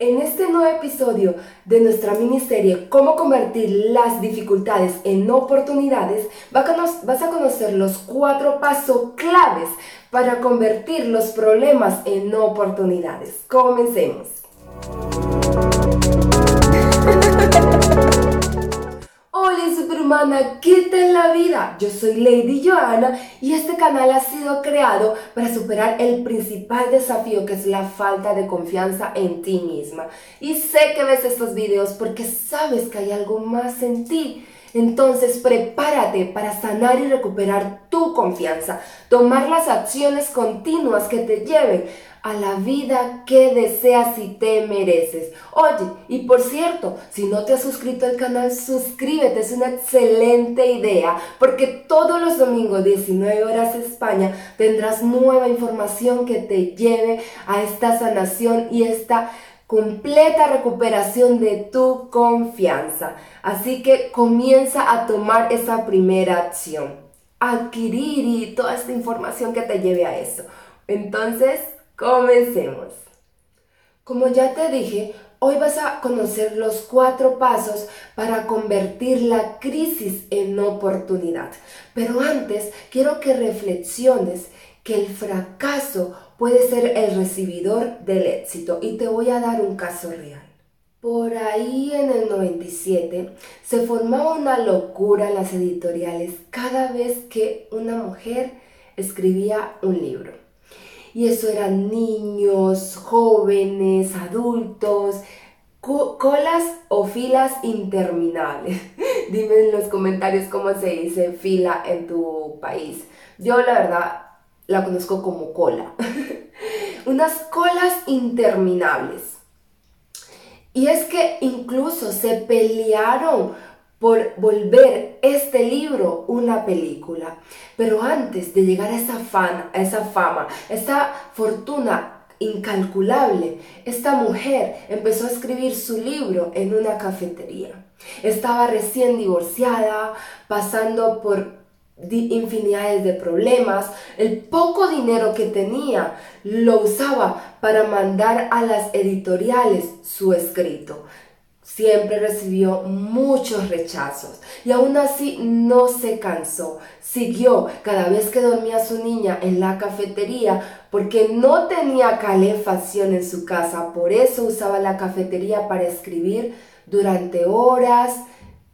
En este nuevo episodio de nuestra miniserie Cómo convertir las dificultades en oportunidades, vas a conocer los cuatro pasos claves para convertir los problemas en oportunidades. Comencemos. Superhumana, ¿qué tal la vida? Yo soy Lady Joanna y este canal ha sido creado para superar el principal desafío que es la falta de confianza en ti misma. Y sé que ves estos videos porque sabes que hay algo más en ti. Entonces prepárate para sanar y recuperar tu confianza, tomar las acciones continuas que te lleven a la vida que deseas y te mereces. Oye, y por cierto, si no te has suscrito al canal, suscríbete, es una excelente idea, porque todos los domingos 19 horas España tendrás nueva información que te lleve a esta sanación y esta completa recuperación de tu confianza. Así que comienza a tomar esa primera acción, adquirir y toda esta información que te lleve a eso. Entonces, Comencemos. Como ya te dije, hoy vas a conocer los cuatro pasos para convertir la crisis en oportunidad. Pero antes quiero que reflexiones que el fracaso puede ser el recibidor del éxito y te voy a dar un caso real. Por ahí en el 97 se formaba una locura en las editoriales cada vez que una mujer escribía un libro. Y eso eran niños, jóvenes, adultos, colas o filas interminables. Dime en los comentarios cómo se dice fila en tu país. Yo la verdad la conozco como cola. Unas colas interminables. Y es que incluso se pelearon por volver este libro una película. Pero antes de llegar a esa, a esa fama, esa fortuna incalculable, esta mujer empezó a escribir su libro en una cafetería. Estaba recién divorciada, pasando por infinidades de problemas. El poco dinero que tenía lo usaba para mandar a las editoriales su escrito siempre recibió muchos rechazos y aún así no se cansó. Siguió cada vez que dormía su niña en la cafetería porque no tenía calefacción en su casa, por eso usaba la cafetería para escribir durante horas.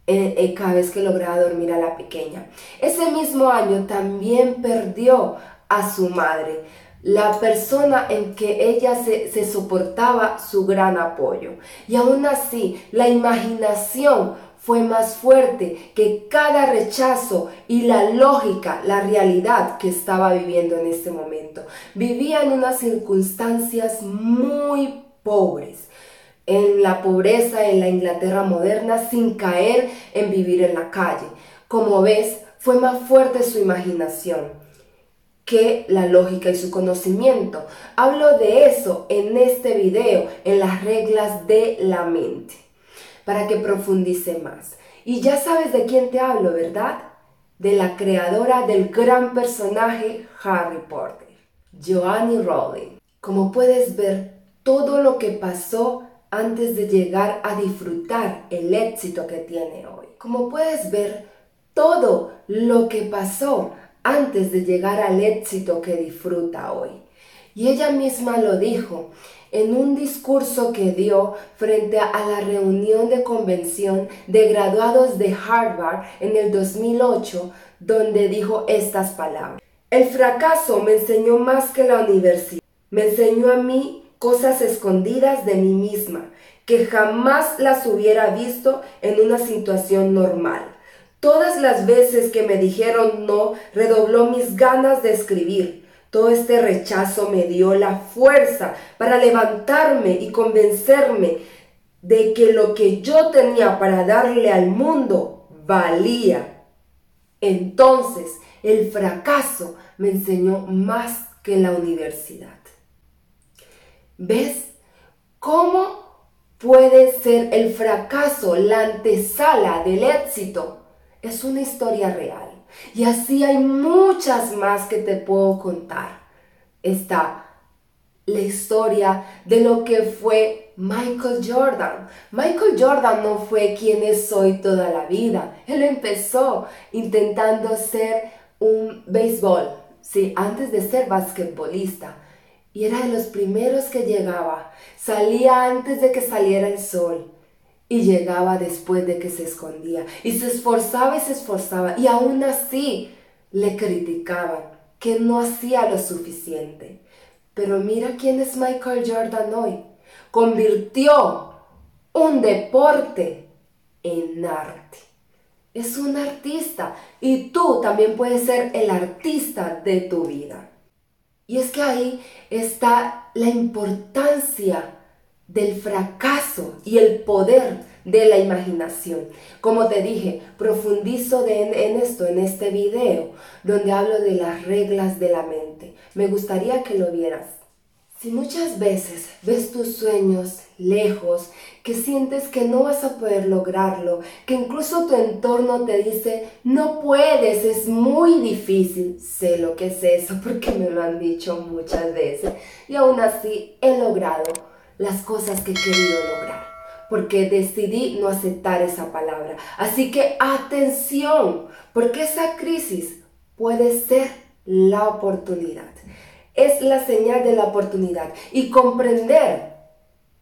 Eh, eh, cada vez que lograba dormir a la pequeña. Ese mismo año también perdió a su madre la persona en que ella se, soportaba su gran apoyo. Y aún así, la imaginación fue más fuerte que cada rechazo y la lógica, la realidad que estaba viviendo en este momento. Vivía en unas circunstancias muy pobres, en la pobreza en la Inglaterra moderna sin caer en vivir en la calle. Como ves, fue más fuerte su imaginación que la lógica y su conocimiento. Hablo de eso en este video, en las reglas de la mente, para que profundice más. Y ya sabes de quién te hablo, ¿verdad? De la creadora del gran personaje Harry Potter, Joanne Rowling. Como puedes ver, todo lo que pasó antes de llegar a disfrutar el éxito que tiene hoy. Como puedes ver, todo lo que pasó antes de llegar al éxito que disfruta hoy. Y ella misma lo dijo en un discurso que dio frente a la reunión de convención de graduados de Harvard en el 2008, donde dijo estas palabras. El fracaso me enseñó más que la universidad. Me enseñó a mí cosas escondidas de mí misma, que jamás las hubiera visto en una situación normal. Todas las veces que me dijeron no, redobló mis ganas de escribir. Todo este rechazo me dio la fuerza para levantarme y convencerme de que lo que yo tenía para darle al mundo valía. Entonces el fracaso me enseñó más que la universidad. ¿Ves cómo puede ser el fracaso la antesala del éxito? es una historia real. Y así hay muchas más que te puedo contar. Está la historia de lo que fue Michael Jordan. Michael Jordan no fue quien es hoy toda la vida. Él empezó intentando ser un béisbol, sí, antes de ser basquetbolista. Y era de los primeros que llegaba. Salía antes de que saliera el sol. Y llegaba después de que se escondía. Y se esforzaba y se esforzaba. Y aún así le criticaban que no hacía lo suficiente. Pero mira quién es Michael Jordan hoy. Convirtió un deporte en arte. Es un artista y tú también puedes ser el artista de tu vida. Y es que ahí está la importancia del fracaso y el poder de la imaginación. Como te dije, profundizo en esto en este video donde hablo de las reglas de la mente. Me gustaría que lo vieras. Si muchas veces ves tus sueños lejos, que sientes que no vas a poder lograrlo, que incluso tu entorno te dice, no puedes, es muy difícil, sé lo que es eso porque me lo han dicho muchas veces y aún así he logrado las cosas que he querido lograr porque decidí no aceptar esa palabra. Así que atención, porque esa crisis puede ser la oportunidad. Es la señal de la oportunidad y comprender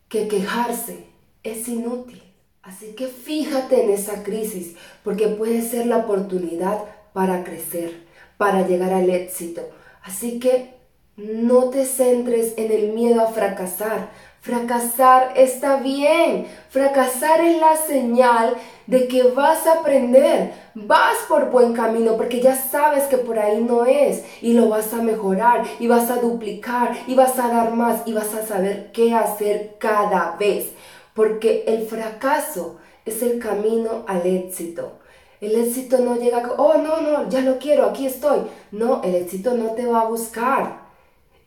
que quejarse es inútil. Así que fíjate en esa crisis porque puede ser la oportunidad para crecer, para llegar al éxito. Así que no te centres en el miedo a fracasar, Fracasar está bien. Fracasar es la señal de que vas a aprender. Vas por buen camino porque ya sabes que por ahí no es y lo vas a mejorar y vas a duplicar y vas a dar más y vas a saber qué hacer cada vez. Porque el fracaso es el camino al éxito. El éxito no llega, oh no, no, ya lo quiero, aquí estoy. No, el éxito no te va a buscar.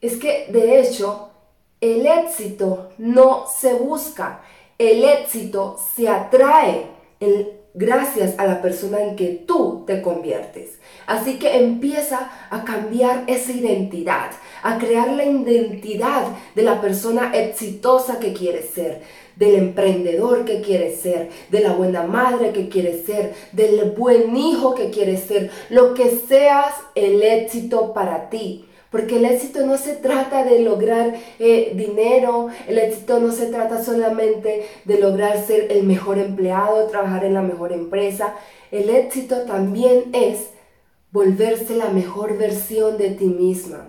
Es que de hecho el éxito no se busca, el éxito se atrae gracias a la persona en que tú te conviertes. Así que empieza a cambiar esa identidad, a crear la identidad de la persona exitosa que quieres ser, del emprendedor que quieres ser, de la buena madre que quieres ser, del buen hijo que quieres ser, lo que seas el éxito para ti. Porque el éxito no se trata de lograr eh, dinero, el éxito no se trata solamente de lograr ser el mejor empleado, trabajar en la mejor empresa. El éxito también es volverse la mejor versión de ti misma.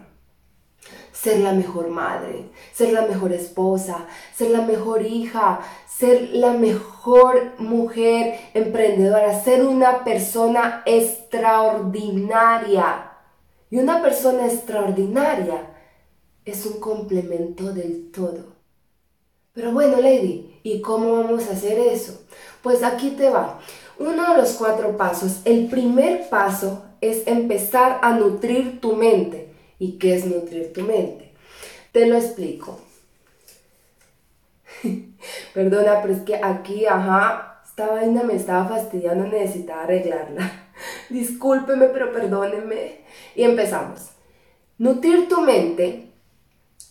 Ser la mejor madre, ser la mejor esposa, ser la mejor hija, ser la mejor mujer emprendedora, ser una persona extraordinaria y una persona extraordinaria es un complemento del todo. Pero bueno, Lady, ¿y cómo vamos a hacer eso? Pues aquí te va. Uno de los cuatro pasos. El primer paso es empezar a nutrir tu mente. ¿Y qué es nutrir tu mente? Te lo explico. Perdona, pero es que aquí, ajá, esta vaina me estaba fastidiando, necesitaba arreglarla. Discúlpeme, pero perdóneme. Y empezamos. Nutrir tu mente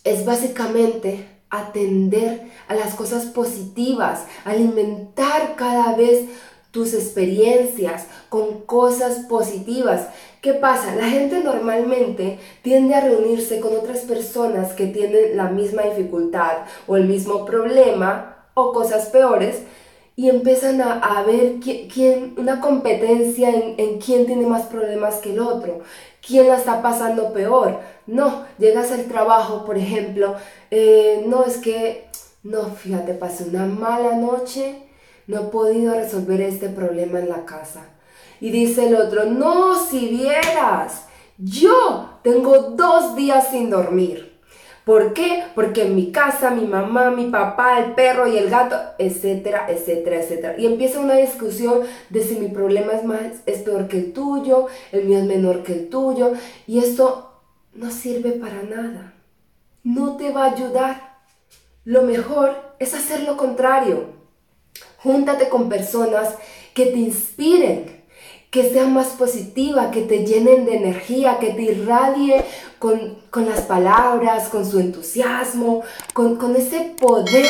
es básicamente atender a las cosas positivas, alimentar cada vez tus experiencias con cosas positivas. ¿Qué pasa? La gente normalmente tiende a reunirse con otras personas que tienen la misma dificultad o el mismo problema o cosas peores y empiezan a, ver quién, una competencia en, quién tiene más problemas que el otro, quién la está pasando peor. No, llegas al trabajo, por ejemplo, eh, no es que, no, fíjate, pasé una mala noche, no he podido resolver este problema en la casa. Y dice el otro, no, si vieras, yo tengo dos días sin dormir. ¿Por qué? Porque en mi casa, mi mamá, mi papá, el perro y el gato, etcétera, etcétera, etcétera. Y empieza una discusión de si mi problema es, más, es peor que el tuyo, el mío es menor que el tuyo. Y esto no sirve para nada. No te va a ayudar. Lo mejor es hacer lo contrario. Júntate con personas que te inspiren, que sea más positiva, que te llenen de energía, que te irradie con, las palabras, con su entusiasmo, con, con ese poder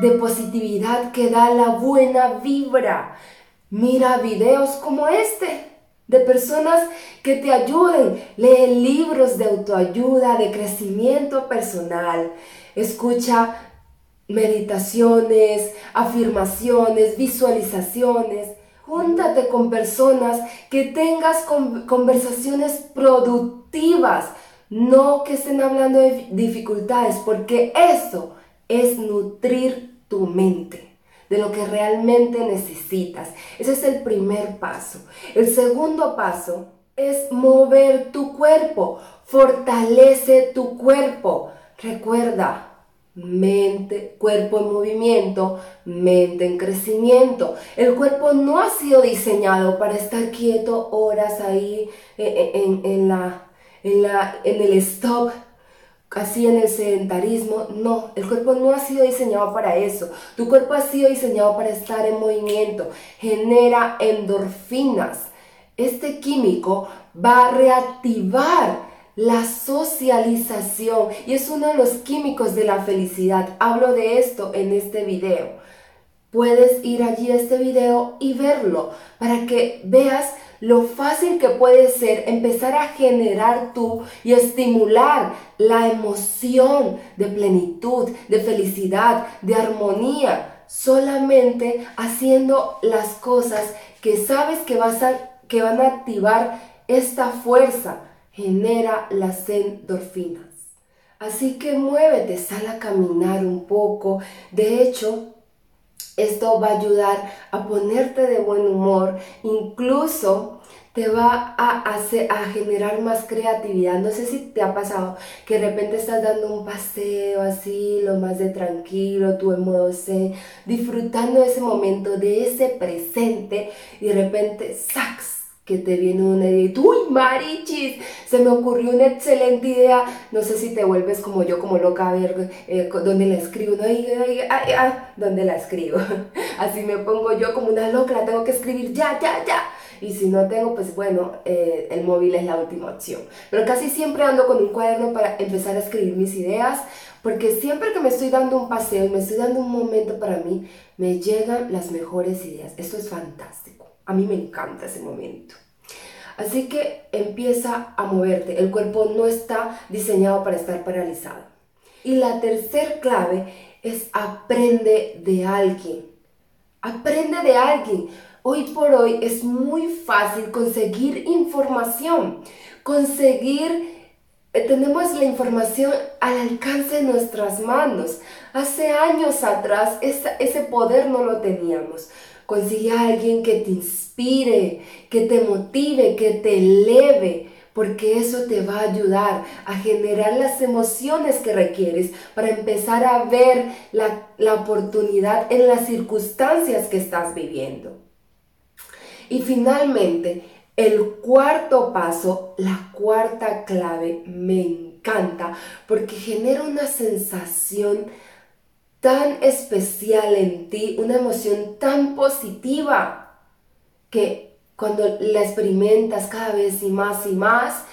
de positividad que da la buena vibra. Mira videos como este de personas que te ayuden. Lee libros de autoayuda, de crecimiento personal. Escucha meditaciones, afirmaciones, visualizaciones. Júntate con personas que tengas conversaciones productivas, no que estén hablando de dificultades, porque eso es nutrir tu mente de lo que realmente necesitas. Ese es el primer paso. El segundo paso es mover tu cuerpo. Fortalece tu cuerpo. Recuerda, mente, cuerpo en movimiento, mente en crecimiento. El cuerpo no ha sido diseñado para estar quieto horas ahí eh, eh, en, la, en, la, en el stop así en el sedentarismo. No, el cuerpo no ha sido diseñado para eso. Tu cuerpo ha sido diseñado para estar en movimiento. Genera endorfinas. Este químico va a reactivar la socialización y es uno de los químicos de la felicidad. Hablo de esto en este video. Puedes ir allí a este video y verlo para que veas lo fácil que puede ser empezar a generar tú y estimular la emoción de plenitud, de felicidad, de armonía, solamente haciendo las cosas que sabes que, vas a, que van a activar esta fuerza, genera las endorfinas. Así que muévete, sal a caminar un poco. De hecho, esto va a ayudar a ponerte de buen humor, incluso te va a hacer a generar más creatividad. No sé si te ha pasado que de repente estás dando un paseo así, lo más de tranquilo, tú en modo zen, disfrutando ese momento, de ese presente, y de repente ¡sax! Que te viene una idea, uy, marichis, se me ocurrió una excelente idea, no sé si te vuelves como yo, como loca, a ver eh, dónde la escribo, no, ay, ay, ay, ¿dónde la escribo? Así me pongo yo como una loca, la tengo que escribir ya, ya, ya. Y si no tengo, pues bueno, eh, el móvil es la última opción. Pero casi siempre ando con un cuaderno para empezar a escribir mis ideas, porque siempre que me estoy dando un paseo y me estoy dando un momento para mí, me llegan las mejores ideas. Esto es fantástico. A mí me encanta ese momento. Así que empieza a moverte. El cuerpo no está diseñado para estar paralizado. Y la tercer clave es aprende de alguien. Aprende de alguien. Hoy por hoy es muy fácil conseguir información. Conseguir, eh, tenemos la información al alcance de nuestras manos. Hace años atrás ese poder no lo teníamos. Consigue a alguien que te inspire, que te motive, que te eleve, porque eso te va a ayudar a generar las emociones que requieres para empezar a ver la, la oportunidad en las circunstancias que estás viviendo. Y finalmente, el cuarto paso, la cuarta clave, me encanta porque genera una sensación tan especial en ti, una emoción tan positiva, que cuando la experimentas cada vez y más y más,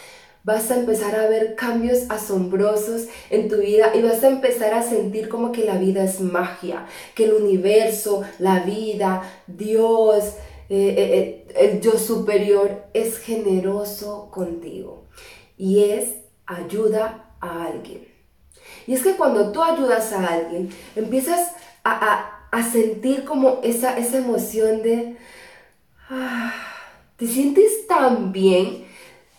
vas a empezar a ver cambios asombrosos en tu vida y vas a empezar a sentir como que la vida es magia, que el universo, la vida, Dios, eh, eh, eh, el yo superior es generoso contigo y es ayuda a alguien. Y es que cuando tú ayudas a alguien, empiezas a, sentir como esa, esa emoción de, ah, te sientes tan bien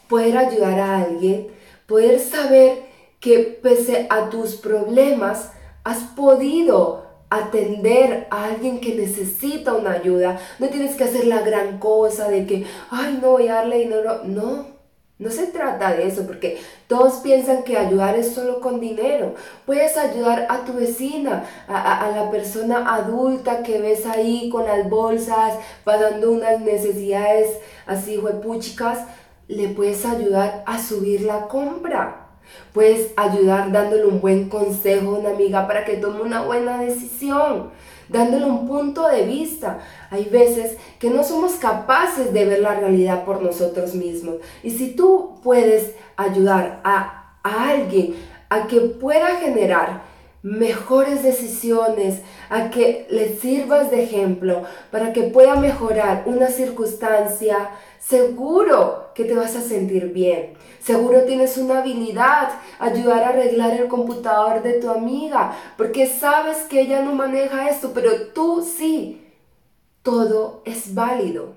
poder ayudar a alguien, poder saber que pese a tus problemas, has podido atender a alguien que necesita una ayuda. No tienes que hacer la gran cosa de que, ay, no voy a darle dinero. No, no se trata de eso, porque todos piensan que ayudar es solo con dinero. Puedes ayudar a tu vecina, a, la persona adulta que ves ahí con las bolsas, pagando unas necesidades así huepúchicas. Le puedes ayudar a subir la compra. Puedes ayudar dándole un buen consejo a una amiga para que tome una buena decisión, dándole un punto de vista. Hay veces que no somos capaces de ver la realidad por nosotros mismos. Y si tú puedes ayudar a, a alguien a que pueda generar mejores decisiones, a que le sirvas de ejemplo para que pueda mejorar una circunstancia, seguro que te vas a sentir bien. Seguro tienes una habilidad, ayudar a arreglar el computador de tu amiga, porque sabes que ella no maneja esto, pero tú sí. Todo es válido.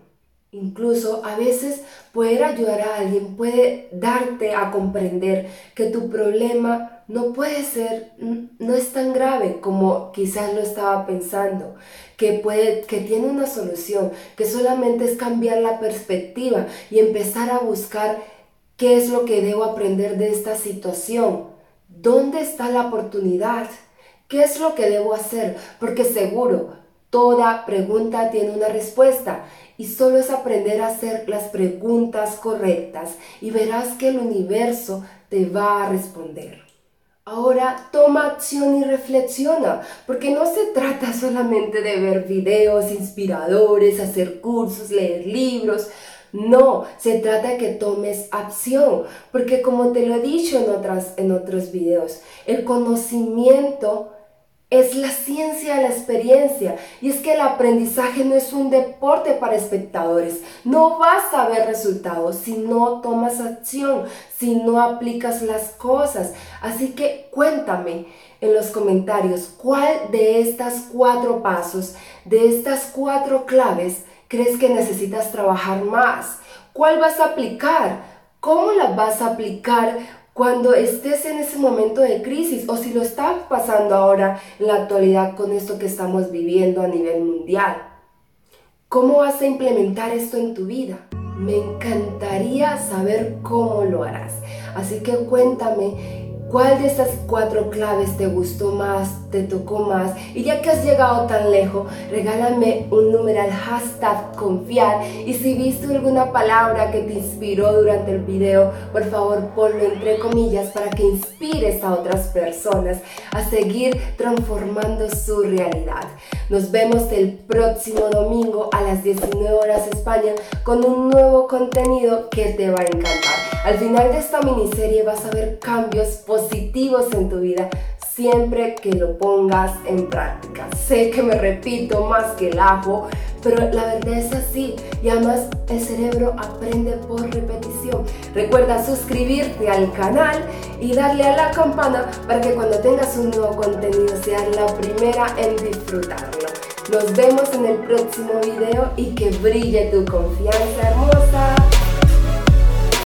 Incluso a veces poder ayudar a alguien puede darte a comprender que tu problema no puede ser, no es tan grave como quizás lo estaba pensando, que, puede, que tiene una solución, que solamente es cambiar la perspectiva y empezar a buscar qué es lo que debo aprender de esta situación, dónde está la oportunidad, qué es lo que debo hacer, porque seguro toda pregunta tiene una respuesta y solo es aprender a hacer las preguntas correctas y verás que el universo te va a responder. Ahora toma acción y reflexiona, porque no se trata solamente de ver videos inspiradores, hacer cursos, leer libros. No, se trata de que tomes acción, porque como te lo he dicho en, otras, en otros videos, el conocimiento es la ciencia de la experiencia. Y es que el aprendizaje no es un deporte para espectadores. No vas a ver resultados si no tomas acción, si no aplicas las cosas. Así que cuéntame en los comentarios cuál de estas cuatro pasos, de estas cuatro claves, crees que necesitas trabajar más. ¿Cuál vas a aplicar? ¿Cómo la vas a aplicar? Cuando estés en ese momento de crisis o si lo estás pasando ahora en la actualidad con esto que estamos viviendo a nivel mundial. ¿Cómo vas a implementar esto en tu vida? Me encantaría saber cómo lo harás. Así que cuéntame ¿Cuál de estas cuatro claves te gustó más, te tocó más? Y ya que has llegado tan lejos, regálame un numeral hashtag confiar. Y si viste alguna palabra que te inspiró durante el video, por favor ponlo entre comillas para que inspires a otras personas a seguir transformando su realidad. Nos vemos el próximo domingo a las 19 horas España con un nuevo contenido que te va a encantar. Al final de esta miniserie vas a ver cambios positivos en tu vida siempre que lo pongas en práctica. Sé que me repito más que el ajo, pero la verdad es así y además el cerebro aprende por repetición. Recuerda suscribirte al canal y darle a la campana para que cuando tengas un nuevo contenido seas la primera en disfrutarlo. Nos vemos en el próximo video y que brille tu confianza hermosa.